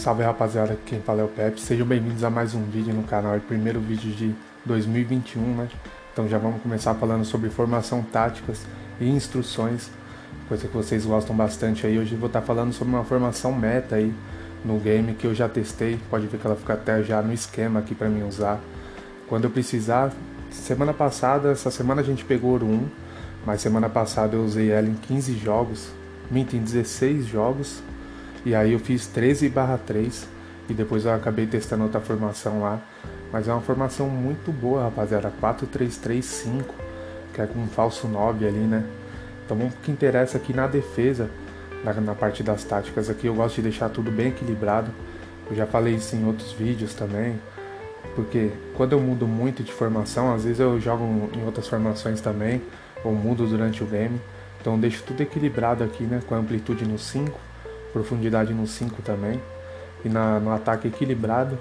Salve rapaziada, quem fala é o Pepe. Sejam bem-vindos a mais um vídeo no canal, o primeiro vídeo de 2021, né? Então já vamos começar falando sobre formação táticas e instruções, coisa que vocês gostam bastante aí. Hoje eu vou estar falando sobre uma formação meta aí no game que eu já testei, pode ver que ela fica até já no esquema aqui para mim usar. Quando eu precisar, semana passada, essa semana a gente pegou Ouro 1, mas semana passada eu usei ela em 15 jogos, minto em 16 jogos e aí eu fiz 13 barra 3 e depois eu acabei testando outra formação lá. Mas é uma formação muito boa, rapaziada. 4-3-3-5, que é com um falso 9 ali, né? Então o que interessa aqui na defesa, na, na parte das táticas aqui, eu gosto de deixar tudo bem equilibrado. Eu já falei isso em outros vídeos também. Porque quando eu mudo muito de formação, às vezes eu jogo em outras formações também, ou mudo durante o game. Então deixo tudo equilibrado aqui, né? Com a amplitude no 5 profundidade no 5 também. E na, no ataque equilibrado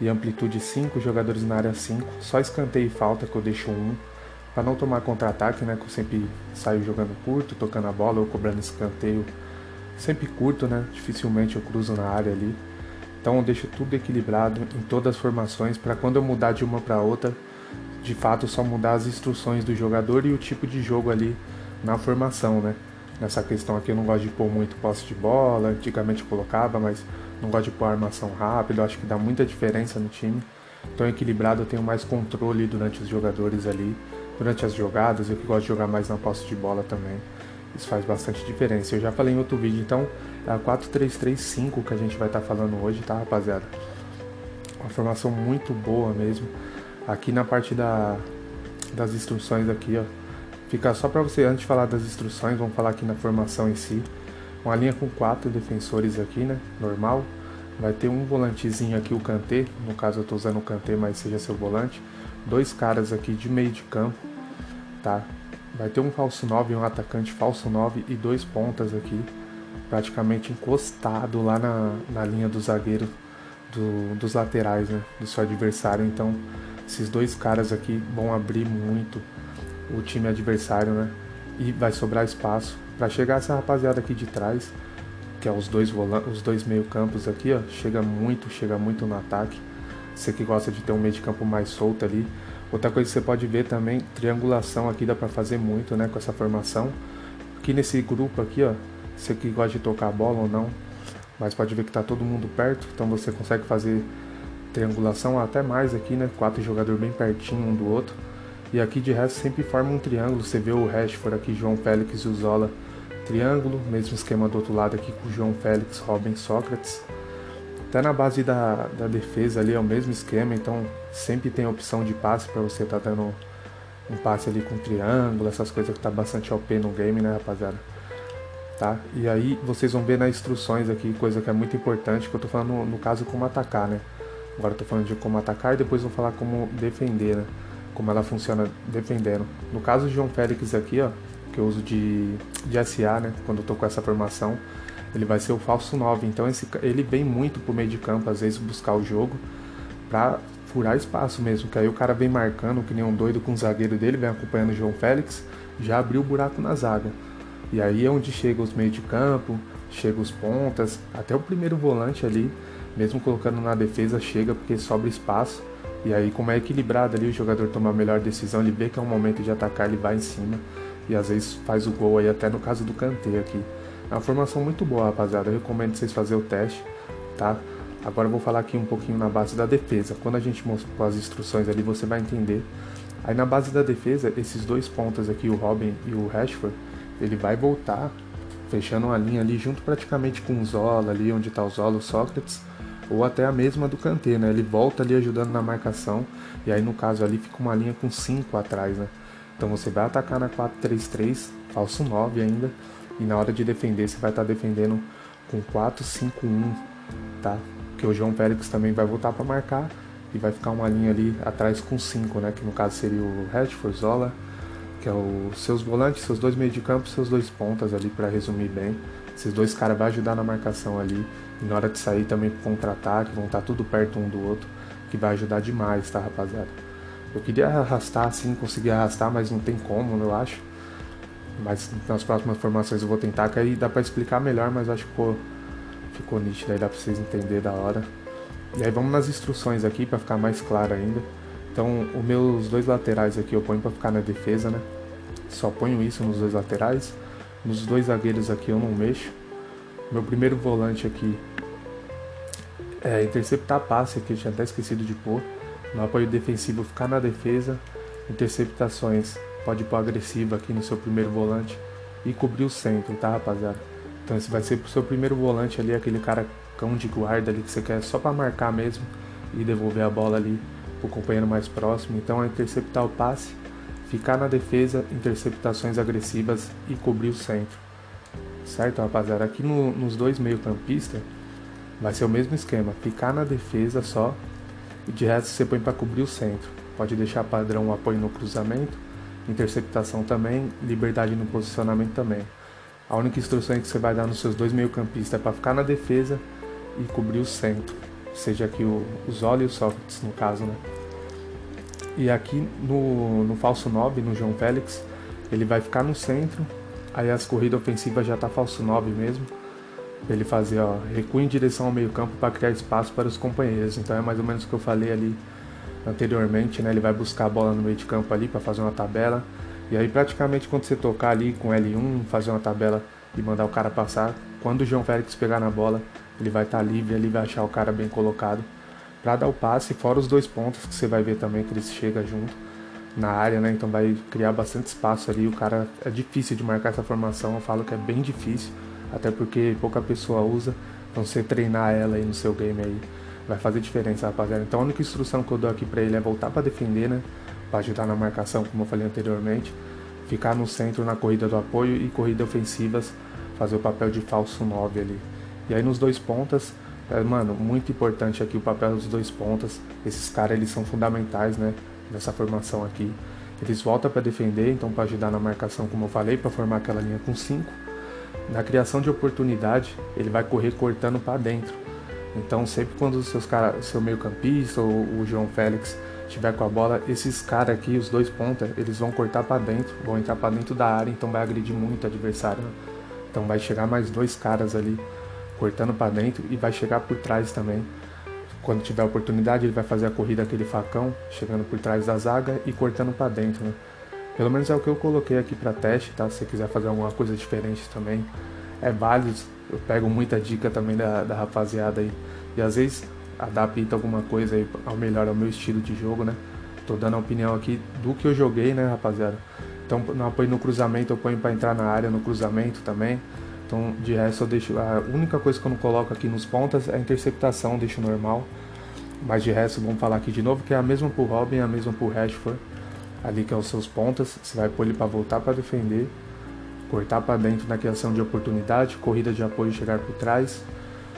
e amplitude 5, jogadores na área 5. Só escanteio e falta que eu deixo 1. Um, para não tomar contra-ataque, né? Que eu sempre saio jogando curto, tocando a bola ou cobrando escanteio. Sempre curto, né? Dificilmente eu cruzo na área ali. Então eu deixo tudo equilibrado em todas as formações para quando eu mudar de uma para outra, de fato só mudar as instruções do jogador e o tipo de jogo ali na formação, né? Nessa questão aqui eu não gosto de pôr muito posse de bola, antigamente colocava, mas não gosto de pôr armação rápida, acho que dá muita diferença no time. Então equilibrado eu tenho mais controle durante os jogadores ali, durante as jogadas, eu que gosto de jogar mais na posse de bola também. Isso faz bastante diferença. Eu já falei em outro vídeo, então é a 4-3-3-5 que a gente vai estar tá falando hoje, tá rapaziada? Uma formação muito boa mesmo. Aqui na parte da, das instruções aqui, ó, Fica só para você, antes de falar das instruções, vamos falar aqui na formação em si. Uma linha com quatro defensores aqui, né? Normal. Vai ter um volantezinho aqui, o Kanté. No caso eu estou usando o Kanté, mas seja seu volante. Dois caras aqui de meio de campo, tá? Vai ter um falso 9 um atacante falso 9 e dois pontas aqui, praticamente encostado lá na, na linha do zagueiro do, dos laterais, né? Do seu adversário. Então, esses dois caras aqui vão abrir muito o time adversário, né? E vai sobrar espaço para chegar essa rapaziada aqui de trás, que é os dois os dois meio-campos aqui, ó, chega muito, chega muito no ataque. Você que gosta de ter um meio de campo mais solto ali. Outra coisa que você pode ver também, triangulação aqui dá para fazer muito, né, com essa formação. Aqui nesse grupo aqui, ó, você que gosta de tocar a bola ou não, mas pode ver que tá todo mundo perto, então você consegue fazer triangulação até mais aqui, né? Quatro jogadores bem pertinho um do outro. E aqui de resto sempre forma um triângulo. Você vê o Rashford aqui, João Félix e o Zola. Triângulo, mesmo esquema do outro lado aqui com João Félix, Robin Sócrates. Até na base da, da defesa ali é o mesmo esquema, então sempre tem opção de passe para você estar tá dando um passe ali com triângulo, essas coisas que tá bastante OP no game, né, rapaziada? Tá? E aí vocês vão ver nas instruções aqui, coisa que é muito importante, que eu tô falando no, no caso como atacar, né? Agora eu tô falando de como atacar e depois vou falar como defender, né? Como ela funciona defendendo. No caso de João Félix aqui, ó, que eu uso de, de SA, né, quando eu tô com essa formação, ele vai ser o falso 9. Então esse, ele vem muito pro meio de campo, às vezes buscar o jogo para furar espaço mesmo, que aí o cara vem marcando que nem um doido com o zagueiro dele, vem acompanhando o João Félix, já abriu o buraco na zaga. E aí é onde chega os meios de campo, chega os pontas, até o primeiro volante ali, mesmo colocando na defesa, chega porque sobra espaço. E aí, como é equilibrado ali, o jogador toma a melhor decisão, ele vê que é um momento de atacar, ele vai em cima e às vezes faz o gol aí, até no caso do Kanté aqui. É uma formação muito boa, rapaziada. Eu recomendo vocês fazerem o teste, tá? Agora eu vou falar aqui um pouquinho na base da defesa. Quando a gente mostrou as instruções ali, você vai entender. Aí na base da defesa, esses dois pontas aqui, o Robin e o Rashford, ele vai voltar, fechando uma linha ali junto praticamente com o Zola ali, onde está o Zola, o Sócrates ou até a mesma do Kanté, né? Ele volta ali ajudando na marcação e aí no caso ali fica uma linha com 5 atrás, né? Então você vai atacar na 4-3-3, falso 9 ainda, e na hora de defender você vai estar tá defendendo com 4-5-1, tá? Que o João Félix também vai voltar para marcar e vai ficar uma linha ali atrás com 5, né? Que no caso seria o Rashford, Zola, que é os seus volantes, seus dois meios de campo, seus dois pontas ali para resumir bem. Esses dois caras vão ajudar na marcação ali. E na hora de sair também pro contra-ataque, vão estar tá tudo perto um do outro, que vai ajudar demais, tá, rapaziada? Eu queria arrastar assim, conseguir arrastar, mas não tem como, eu acho. Mas nas próximas formações eu vou tentar, que aí dá pra explicar melhor, mas acho que ficou, ficou nítido aí, dá pra vocês entenderem da hora. E aí vamos nas instruções aqui para ficar mais claro ainda. Então, os meus dois laterais aqui eu ponho para ficar na defesa, né? Só ponho isso nos dois laterais. Nos dois zagueiros aqui eu não mexo. Meu primeiro volante aqui é interceptar passe, que eu tinha até esquecido de pôr. No apoio defensivo ficar na defesa. Interceptações pode pôr agressiva aqui no seu primeiro volante e cobrir o centro, tá rapaziada? Então esse vai ser pro seu primeiro volante ali, aquele cara cão de guarda ali que você quer só para marcar mesmo e devolver a bola ali pro companheiro mais próximo. Então é interceptar o passe, ficar na defesa, interceptações agressivas e cobrir o centro. Certo, rapaziada? Aqui no, nos dois meio-campistas vai ser o mesmo esquema, ficar na defesa só e de resto você põe para cobrir o centro. Pode deixar padrão o apoio no cruzamento, interceptação também, liberdade no posicionamento também. A única instrução que você vai dar nos seus dois meio-campistas é para ficar na defesa e cobrir o centro, seja aqui o, o Zola e o Sócrates no caso, né? E aqui no, no falso 9, no João Félix, ele vai ficar no centro, aí as corridas ofensivas já tá falso 9 mesmo, ele fazer, ó, recua em direção ao meio-campo para criar espaço para os companheiros. Então é mais ou menos o que eu falei ali anteriormente, né? Ele vai buscar a bola no meio de campo ali para fazer uma tabela. E aí praticamente quando você tocar ali com L1, fazer uma tabela e mandar o cara passar, quando o João Félix pegar na bola, ele vai estar tá livre, ele vai achar o cara bem colocado para dar o passe, fora os dois pontos que você vai ver também que eles chegam junto na área, né? Então vai criar bastante espaço ali. O cara é difícil de marcar essa formação, eu falo que é bem difícil, até porque pouca pessoa usa. Então você treinar ela aí no seu game aí vai fazer diferença, rapaziada. Então a única instrução que eu dou aqui para ele é voltar para defender, né? Para ajudar na marcação, como eu falei anteriormente. Ficar no centro na corrida do apoio e corrida ofensivas, fazer o papel de falso 9 ali. E aí nos dois pontas, mano, muito importante aqui o papel dos dois pontas. Esses caras eles são fundamentais, né? Nessa formação aqui. Eles voltam para defender, então para ajudar na marcação, como eu falei, para formar aquela linha com 5. Na criação de oportunidade, ele vai correr cortando para dentro. Então sempre quando os seus cara, seu meio-campista ou o João Félix tiver com a bola, esses caras aqui, os dois pontas, eles vão cortar para dentro, vão entrar para dentro da área, então vai agredir muito o adversário. Né? Então vai chegar mais dois caras ali cortando para dentro e vai chegar por trás também. Quando tiver oportunidade, ele vai fazer a corrida aquele facão, chegando por trás da zaga e cortando para dentro, né? Pelo menos é o que eu coloquei aqui para teste, tá? Se você quiser fazer alguma coisa diferente também, é válido. Eu pego muita dica também da, da rapaziada aí. E às vezes adapta alguma coisa aí ao melhor ao meu estilo de jogo, né? Tô dando a opinião aqui do que eu joguei, né, rapaziada? Então, no apoio no cruzamento, eu ponho para entrar na área no cruzamento também. Então, de resto, eu deixo. A única coisa que eu não coloco aqui nos pontas é a interceptação, deixo normal. Mas de resto, vamos falar aqui de novo, que é a mesma pro Robin, a mesma pro Rashford. Ali que é os seus pontas, você vai pôr ele para voltar para defender, cortar para dentro na criação de oportunidade, corrida de apoio chegar por trás,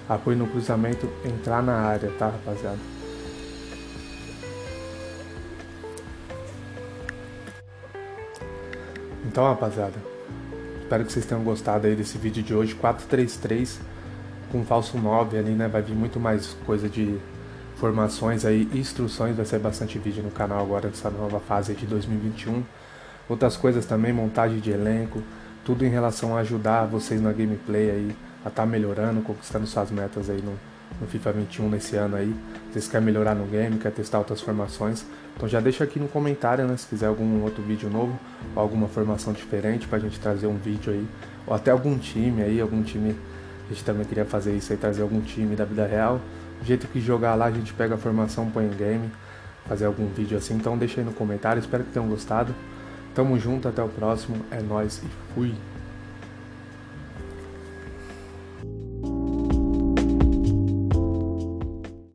apoio no cruzamento, entrar na área, tá, rapaziada? Então, rapaziada, Espero que vocês tenham gostado aí desse vídeo de hoje. 433 com falso 9 ali, né? Vai vir muito mais coisa de formações aí, instruções. Vai ser bastante vídeo no canal agora nessa nova fase de 2021. Outras coisas também, montagem de elenco. Tudo em relação a ajudar vocês na gameplay aí, a estar tá melhorando, conquistando suas metas aí no, no FIFA 21 nesse ano aí. Vocês querem melhorar no game, quer testar outras formações, então já deixa aqui no comentário, né, se quiser algum outro vídeo novo, ou alguma formação diferente pra gente trazer um vídeo aí, ou até algum time aí, algum time, a gente também queria fazer isso aí, trazer algum time da vida real. Do jeito que jogar lá, a gente pega a formação, põe em game, fazer algum vídeo assim, então deixa aí no comentário, espero que tenham gostado. Tamo junto, até o próximo, é nóis e fui!